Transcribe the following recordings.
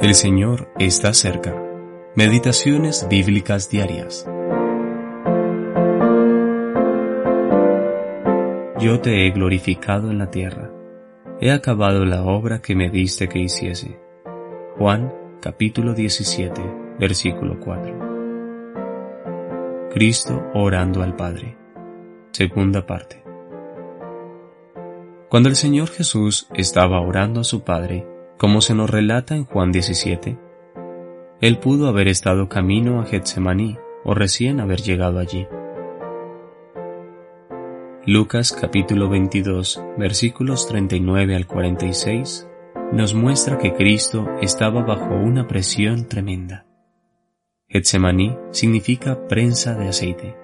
El Señor está cerca. Meditaciones bíblicas diarias. Yo te he glorificado en la tierra. He acabado la obra que me diste que hiciese. Juan capítulo 17, versículo 4. Cristo orando al Padre. Segunda parte. Cuando el Señor Jesús estaba orando a su Padre, como se nos relata en Juan 17, él pudo haber estado camino a Getsemaní o recién haber llegado allí. Lucas capítulo 22 versículos 39 al 46 nos muestra que Cristo estaba bajo una presión tremenda. Getsemaní significa prensa de aceite.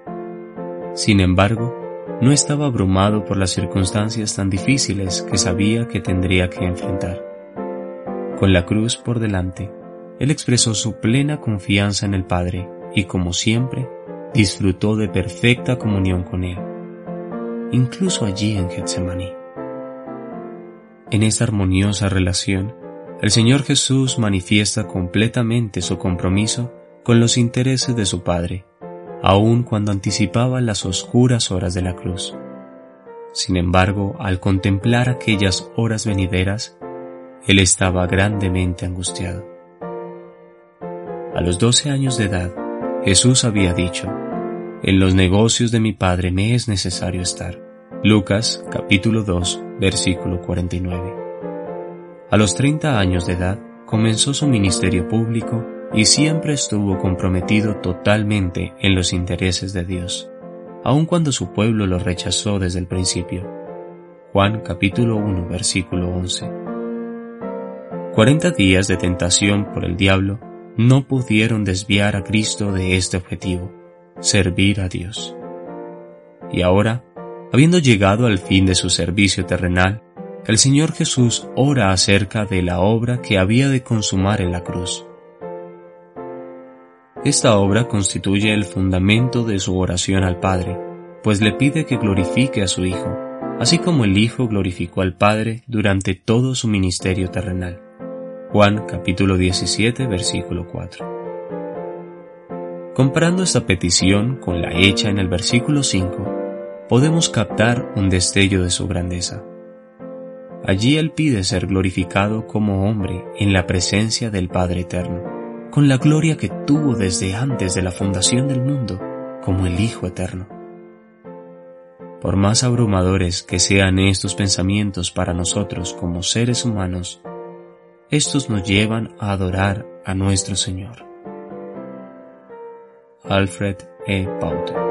Sin embargo, no estaba abrumado por las circunstancias tan difíciles que sabía que tendría que enfrentar. Con la cruz por delante, él expresó su plena confianza en el Padre y, como siempre, disfrutó de perfecta comunión con Él, incluso allí en Getsemaní. En esta armoniosa relación, el Señor Jesús manifiesta completamente su compromiso con los intereses de su Padre, aun cuando anticipaba las oscuras horas de la cruz. Sin embargo, al contemplar aquellas horas venideras, él estaba grandemente angustiado. A los doce años de edad, Jesús había dicho, En los negocios de mi Padre me es necesario estar. Lucas capítulo 2 versículo 49. A los treinta años de edad comenzó su ministerio público y siempre estuvo comprometido totalmente en los intereses de Dios, aun cuando su pueblo lo rechazó desde el principio. Juan capítulo 1 versículo 11. Cuarenta días de tentación por el diablo no pudieron desviar a Cristo de este objetivo, servir a Dios. Y ahora, habiendo llegado al fin de su servicio terrenal, el Señor Jesús ora acerca de la obra que había de consumar en la cruz. Esta obra constituye el fundamento de su oración al Padre, pues le pide que glorifique a su Hijo, así como el Hijo glorificó al Padre durante todo su ministerio terrenal. Juan capítulo 17 versículo 4. Comparando esta petición con la hecha en el versículo 5, podemos captar un destello de su grandeza. Allí Él pide ser glorificado como hombre en la presencia del Padre Eterno, con la gloria que tuvo desde antes de la fundación del mundo como el Hijo Eterno. Por más abrumadores que sean estos pensamientos para nosotros como seres humanos, estos nos llevan a adorar a nuestro Señor. Alfred E. Pauter